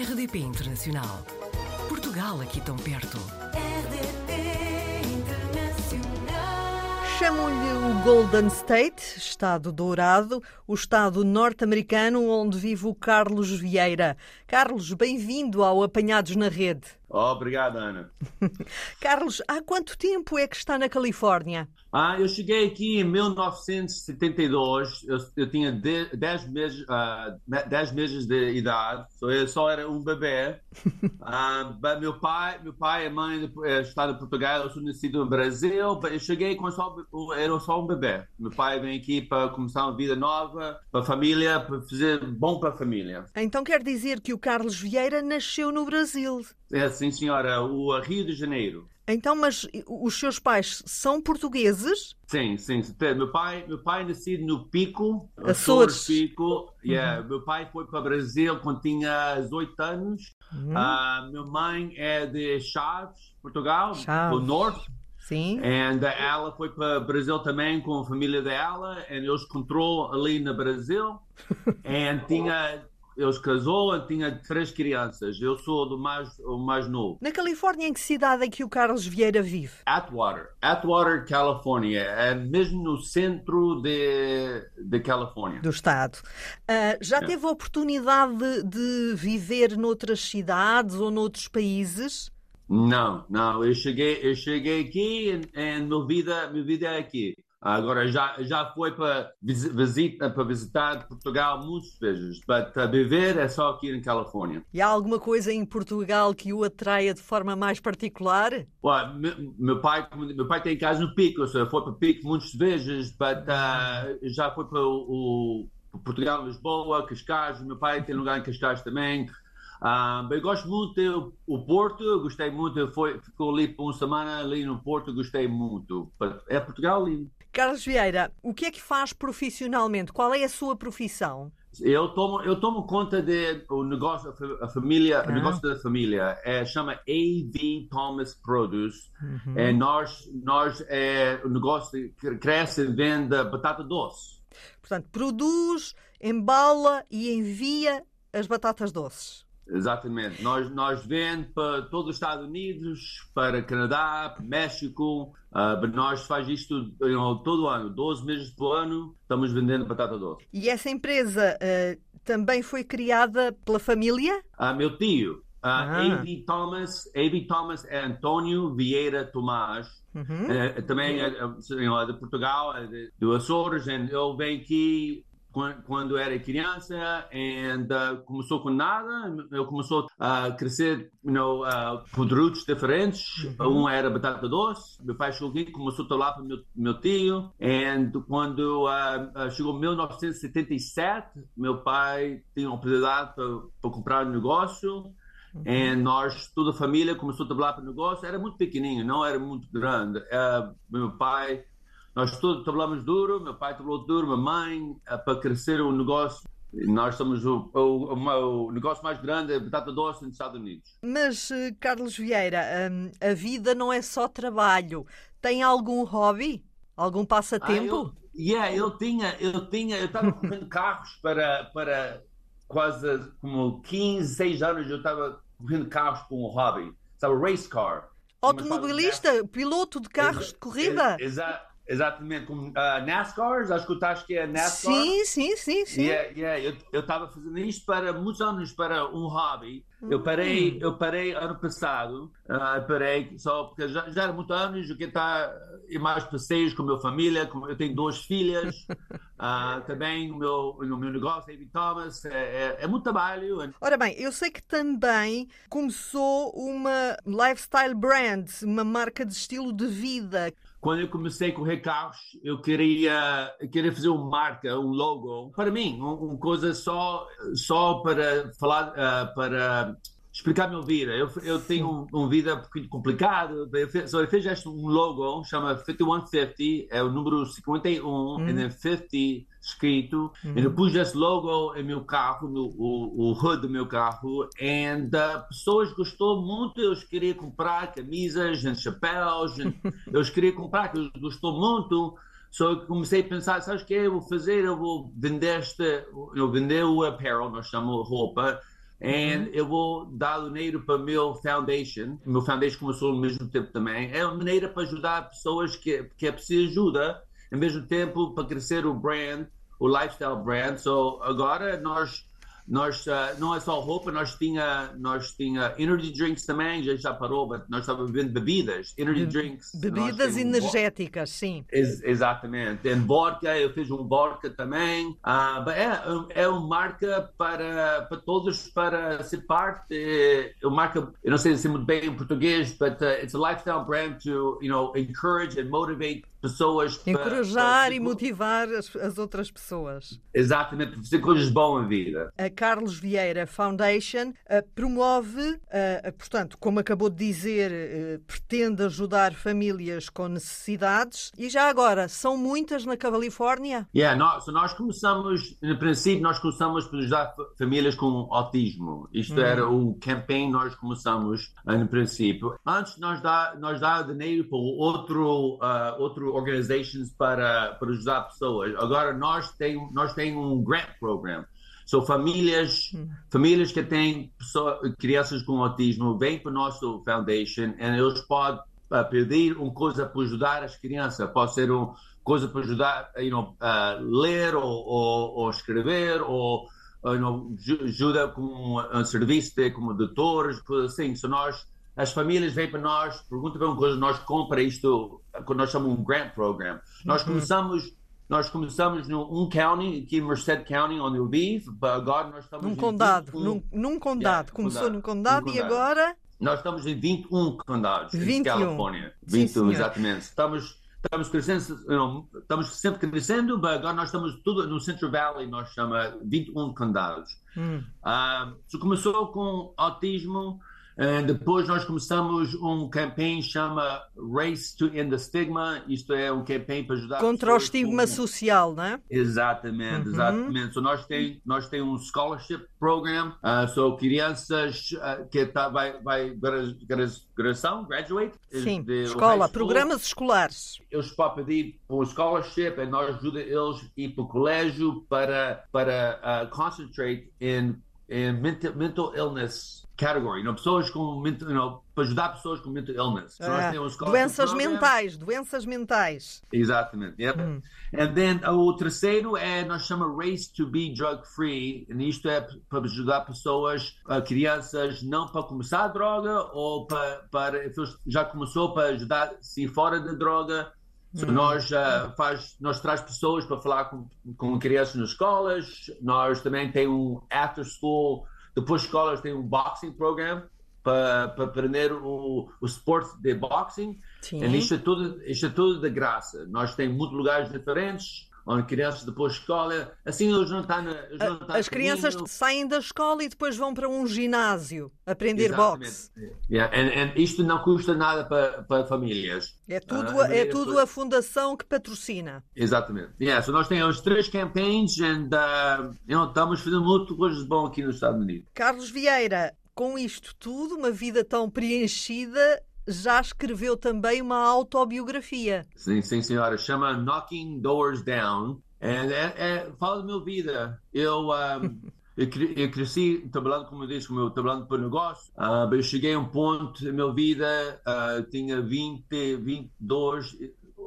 RDP Internacional. Portugal aqui tão perto. RDP Internacional. Chamam-lhe o Golden State, Estado Dourado, o Estado norte-americano onde vive o Carlos Vieira. Carlos, bem-vindo ao Apanhados na Rede. Obrigado, Ana. Carlos, há quanto tempo é que está na Califórnia? Ah, eu cheguei aqui em 1972. Eu, eu tinha 10 meses, uh, 10 meses de idade. Eu só era um bebê. uh, meu pai, meu pai e mãe estão em Portugal. Eu sou nascido no Brasil. Eu cheguei quando só, era só um bebê. Meu pai vem aqui para começar uma vida nova, para a família, para fazer bom para a família. Então quer dizer que o Carlos Vieira nasceu no Brasil? É, sim, senhora. O Rio de Janeiro. Então, mas os seus pais são portugueses? Sim, sim. Meu pai, meu pai nascido no Pico, Açores. Pico. Yeah. Meu pai foi para o Brasil quando tinha 18 anos. Uhum. Uh, minha mãe é de Chaves, Portugal, Chaves. do Norte. Sim. E ela foi para o Brasil também com a família dela. E eles encontrou ali no Brasil. e tinha eles casou, tinha três crianças. Eu sou do mais, o mais novo. Na Califórnia, em que cidade é que o Carlos Vieira vive? Atwater. Atwater, Califórnia. É mesmo no centro de, de Califórnia. Do estado. Uh, já É. teve a oportunidade de, de viver noutras cidades ou noutros países? Não, não. Eu cheguei, eu cheguei aqui e, minha vida, minha vida é aqui. Agora já já foi para visita para visitar Portugal muitas vezes, mas a viver é só aqui em Califórnia. E há alguma coisa em Portugal que o atraia de forma mais particular? Well, meu, meu pai meu pai tem casa no Pico, foi para o Pico muitas vezes, mas uh, já foi para o, o Portugal, Lisboa, Cascais. Meu pai tem lugar em Cascais também. Uh, eu gosto muito do Porto, gostei muito, foi, ficou ali por uma semana ali no Porto, gostei muito. É Portugal lindo. Carlos Vieira, o que é que faz profissionalmente? Qual é a sua profissão? Eu tomo, eu tomo conta de o negócio, a família, Ah. o negócio da família. É, chama AV Thomas Produce. Uhum. É, nós, nós, é, o negócio cresce e vende batata doce. Portanto, produz, embala e envia as batatas doces. Exatamente. Nós, nós vendemos para todos os Estados Unidos, para Canadá, para México. Uh, nós faz isto know, todo ano, 12 meses por ano, estamos vendendo batata doce. E essa empresa eh, também foi criada pela família? Ah, meu tio, ah, Ah. A.B. Thomas, A.B. Thomas é Antônio Vieira Tomás. Uhum. É, também é, é de Portugal, é de, do Açores. Ele veio aqui quando era criança e uh, começou com nada. Ele começou a crescer you know, uh, com produtos diferentes. Um era batata doce. Meu pai chegou aqui, começou a trabalhar para meu, meu tio. E quando uh, uh, chegou 1977, meu pai tinha uma oportunidade para, para comprar um negócio. E nós, toda a família, começou a trabalhar para o negócio. Era muito pequenininho, não era muito grande. Eh, meu pai, nós todos trabalhamos duro. Meu pai trabalhou duro, minha mãe, eh, para crescer o negócio. Nós somos o, o, o- o negócio mais grande de batata doce nos Estados Unidos. Mas, eh, Carlos Vieira, hum, a vida não é só trabalho. Tem algum hobby? Algum passatempo? Ah, eu, yeah, eu tinha, eu tinha, eu estava correndo carros para, para quase como 15, 6 anos. Eu estava correndo carros com um hobby. Sabe, race car. Automobilista, piloto de carros de corrida? Exa exatamente, como uh, NASCAR, já escutaste que é NASCAR? Sim, sim, sim, sim. Yeah, yeah. Eu estava fazendo isto para muitos anos para um hobby. Eu parei, Hum. eu parei ano passado, ah, parei só porque já, já era muitos anos, eu queria estar em mais passeios com a minha família, com- eu tenho duas filhas, ah, também o meu, o meu negócio, David Thomas, é, é, é muito trabalho. Ora bem, eu sei que também começou uma lifestyle brand, uma marca de estilo de vida. Quando eu comecei a correr carros, eu queria, queria fazer uma marca, um logo, para mim, um- uma coisa só, só para falar, ah, para explicar minha vida. Eu, eu tenho um, uma vida um pouquinho complicada, eu fiz, eu fiz este um logo, chama 5150, é o número 51, e then 50 escrito, e eu pus esse logo em meu carro, no o, o hood do meu carro, e uh, pessoas gostou muito, eles queriam comprar camisas, chapéus, e eles queriam comprar, que gostou muito, só que comecei a pensar, sabes o que eu vou fazer? Eu vou vender este, eu vender o apparel, nós chamamos roupa, E eu vou dar dinheiro para o meu foundation. O meu foundation começou ao mesmo tempo também. É uma maneira para ajudar pessoas que, que é preciso ajuda, ao mesmo tempo para crescer o brand, o lifestyle brand. So, agora nós nós uh, não é só roupa, nós tinha nós tinha energy drinks também, já já parou, mas nós estávamos vendo bebidas, energy drinks. Bebidas energéticas, sim. Ex exatamente. Em vodka, eu fiz um vodka também. Uh, é, é uma marca para, para todos, para ser parte. É uma marca, eu não sei se muito bem em português, but uh, it's a lifestyle brand to, you know, encourage and motivate pessoas. Encorajar para, e motivar as, as, outras pessoas. Exatamente, para fazer coisas boas na vida. A Carlos Vieira Foundation uh, promove, uh, portanto, como acabou de dizer, uh, pretende ajudar famílias com necessidades. E já agora, são muitas na Califórnia? Yeah, nós, nós começamos, no princípio, nós começamos a ajudar famílias com autismo. Isto hum. era o campaign nós começamos no princípio. Antes nós dá nós dá dinheiro para outro outro organizations para, para ajudar pessoas. Agora nós temos nós tem um grant program. São famílias, hum. famílias que têm pessoas, crianças com autismo, vêm para o nosso foundation e eles podem uh, pedir uma coisa para ajudar as crianças. Pode ser uma coisa para ajudar you know, a ler ou, ou, ou escrever ou you know, ajuda com um, serviço de, como doutores, coisas assim. So nós as famílias vêm para nós, perguntam para uma coisa, nós compra isto, quando nós chamamos um grant program. Nós uhum. começamos nós começamos num um county, aqui em Merced County, onde eu vivo, agora nós estamos num condado, 21, num, num condado. Yeah, Começou condado, num condado, condado e agora? Nós estamos em 21 condados 21. em Califórnia. 21, Sim, exatamente. Estamos, estamos crescendo, estamos sempre crescendo, mas agora nós estamos tudo no Central Valley, nós chama 21 condados. Hum. Uh, começou com autismo, Uh, depois nós começamos um campanha chama Race to End the Stigma. Isto é um campanha para ajudar contra o estigma com... social, não é? Exatamente, uhum. exatamente. So nós tem nós tem um scholarship program, uh, so crianças uh, que tá, vai vai graduação, graduate. Sim, escola, programas escolares. Eles podem pedir um scholarship e nós ajudamos eles a ir para o colégio para para uh, concentrate in in mental, mental illness category, know, pessoas com mental, know, para ajudar pessoas com mental illness. É. doenças mentais, doenças mentais. Exatamente. Yep. Hum. And then o terceiro é nós chama Race to be Drug Free, e isto é para ajudar pessoas, crianças não para começar a droga ou para, para já começou para ajudar se fora da droga. Hum. Nós uh, faz, nós traz pessoas para falar com, com crianças nas escolas. Nós também tem um after school depois escolas têm um boxing program para, para aprender o, o esporte de boxing. Sim. E isto é, tudo, isto é tudo de graça. Nós temos muitos lugares diferentes onde crianças depois escola, assim eles não estão, eles não estão As crianças caminho. saem da escola e depois vão para um ginásio aprender Exatamente. boxe. Yeah. And, and isto não custa nada para, para famílias. É tudo, uh, é tudo a fundação que patrocina. Exatamente. Yeah. So nós temos três campanhas e uh, estamos fazendo muito coisas boas aqui nos Estados Unidos. Carlos Vieira, com isto tudo, uma vida tão preenchida, já escreveu também uma autobiografia. Sim, sim, senhora. Chama Knocking Doors Down. É, é, fala da minha vida. Eu, um, eu, cresci trabalhando, como eu disse, como trabalhando para negócio. Uh, eu cheguei a um ponto na minha vida, uh, tinha 20, 22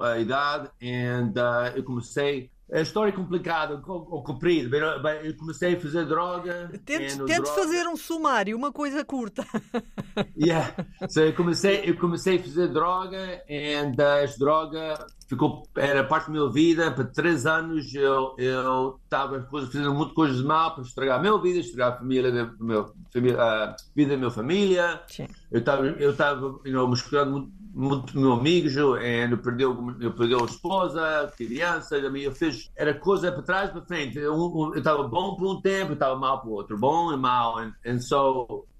a idade, e uh, eu comecei a história é complicada ou comprida. Eu comecei a fazer droga. Tente, tente droga... fazer um sumário, uma coisa curta. yeah. so, eu, comecei, eu comecei a fazer droga e esta droga ficou, era parte da minha vida. Por três anos eu estava fazendo muitas coisas mal para estragar a minha vida, estragar a família, a, minha, a vida da minha família. Sim. Eu estava eu estava you know, muito muito meu amigo, eu perdeu, eu perdeu a esposa, criança, eu fiz, era coisa para trás para frente. Eu estava bom por um tempo, estava mal por outro, bom e mal. E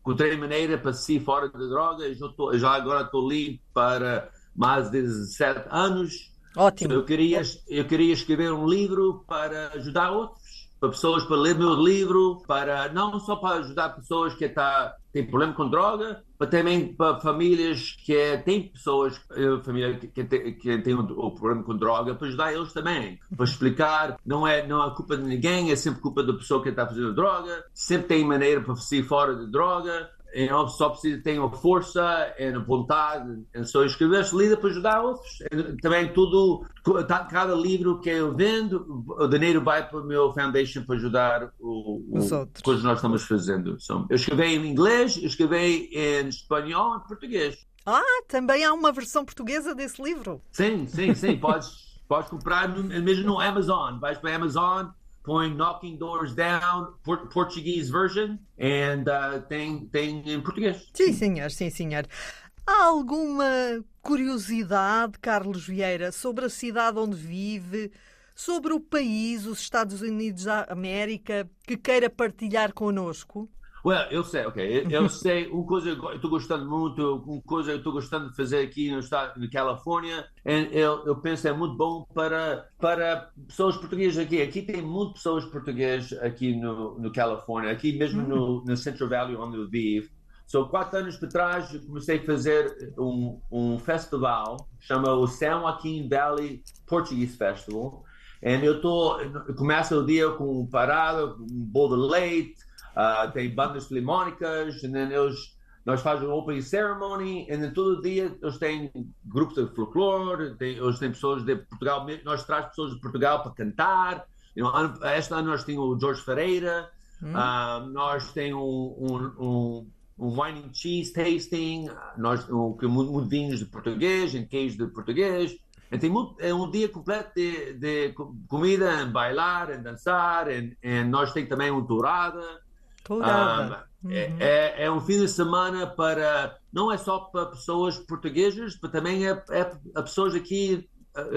encontrei maneira para sair fora da droga. Já, tô, já agora estou livre para mais de 17 anos. Ótimo. Eu queria, eu queria escrever um livro para ajudar outros. para pessoas para ler meu livro, para não só para ajudar pessoas que tá, têm problema com droga, também para famílias que é, têm pessoas, eh, família que, tem, que tem o, o problema com droga, para ajudar eles também, para explicar, não é, não é culpa de ninguém, é sempre culpa da pessoa que está fazendo droga, sempre tem maneira para sair fora de droga, e não só precisa ter a força, e a vontade, e só escrever livro para ajudar outros. Também tudo, tá- cada livro que eu vendo, o dinheiro vai para o meu foundation para ajudar o, o Os outros. coisas que nós estamos fazendo. Eu escrevi em inglês, eu escrevi em espanhol e em português. Ah, também há uma versão portuguesa desse livro. Sim, sim, sim. Podes, podes comprar mesmo no Amazon. Vais para a Amazon, põe Knocking Doors Down, por, Portuguese version, and uh, tem, tem em português. Sim, senhor, sim, senhor. Há alguma curiosidade, Carlos Vieira, sobre a cidade onde vive, sobre o país, os Estados Unidos da América, que queira partilhar connosco? Well, eu sei, ok. Eu, sei, uma coisa que eu estou gostando muito, uma coisa que eu estou gostando de fazer aqui no estado de Califórnia, eu, eu penso é muito bom para, para pessoas portuguesas aqui. Aqui tem muitas pessoas portuguesas aqui no, no Califórnia, aqui mesmo no, no Central Valley onde eu vivo. So, quatro anos para trás, eu comecei a fazer um, um festival, chama o San Joaquin Valley Portuguese Festival. E eu tô, eu começo o dia com um parada, um bolo de leite, ah, tem bandas filarmónicas, then eles, nós fazemos um opening ceremony, e then todo dia eles têm grupos de folclore, tem, eles têm pessoas de Portugal, nós trazemos pessoas de Portugal para cantar. You know, este ano nós temos o Jorge Ferreira, ah, nós temos um, um, um, um wine and cheese tasting, nós um, com muito, vinhos de português, em queijo de português. E tem muito, é um dia completo de, de co- comida, em bailar, em dançar, e nós temos também um tourada. Tourada. Ah, é, é- é um fim de semana para não é só para pessoas portuguesas, mas também é, é para pessoas aqui,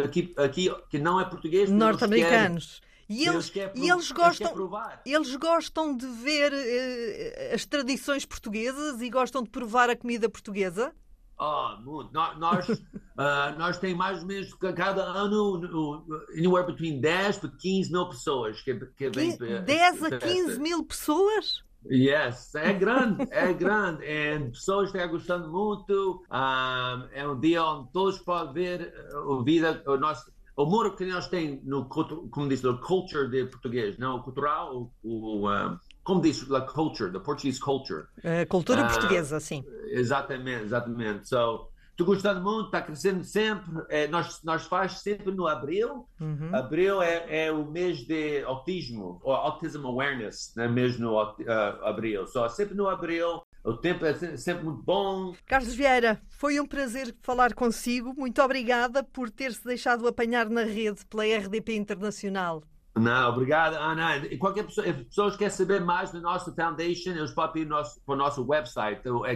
aqui, aqui que não é português. eles Norte-americanos. E eles, querem e eles gostam. provar. Eles gostam de ver eh, as tradições portuguesas e gostam de provar a comida portuguesa? Ah, muito. Nó- Nós, ah, nós temos mais ou menos ca- cada ano no- anywhere between 10 para 15 mil pessoas que, que vêm para- 10 a para 15 esta. mil pessoas? Yes, é grande, é grande. E pessoas estão gostando muito. Ah, é um dia onde todos podem ver a vida, o nosso. O humor que nós temos no, como diz, no culture de português, não o cultural, o, o, ah, como diz, la culture, the Portuguese culture. A cultura Ah, portuguesa, sim. Exatamente, exatamente. So, estou gostando muito, está crescendo sempre. É, nós, nós faz sempre no abril. Uhum. Abril é, é o mês de autismo, ou autism awareness, né? mesmo no ah, abril. Só sempre no abril. O tempo é se- sempre muito bom. Carlos Vieira, foi um prazer falar consigo. Muito obrigada por ter-se deixado apanhar na rede pela RDP Internacional. Não, obrigado, Ana. E qualquer pessoa, se pessoas querem saber mais da nossa foundation, eles podem ir nosso, para o nosso website, então, é